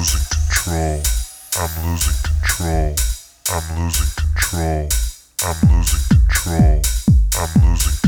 losing control. I'm losing control. I'm losing control. I'm losing control. I'm losing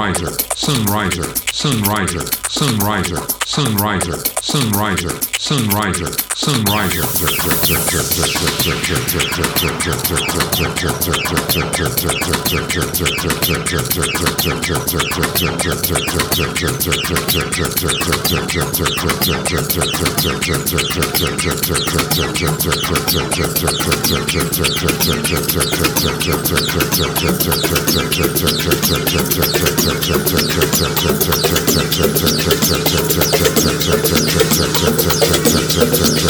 sunriser, sunriser, sunriser, sunriser, sunriser, sunriser, sunriser, Sunrider.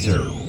Zero.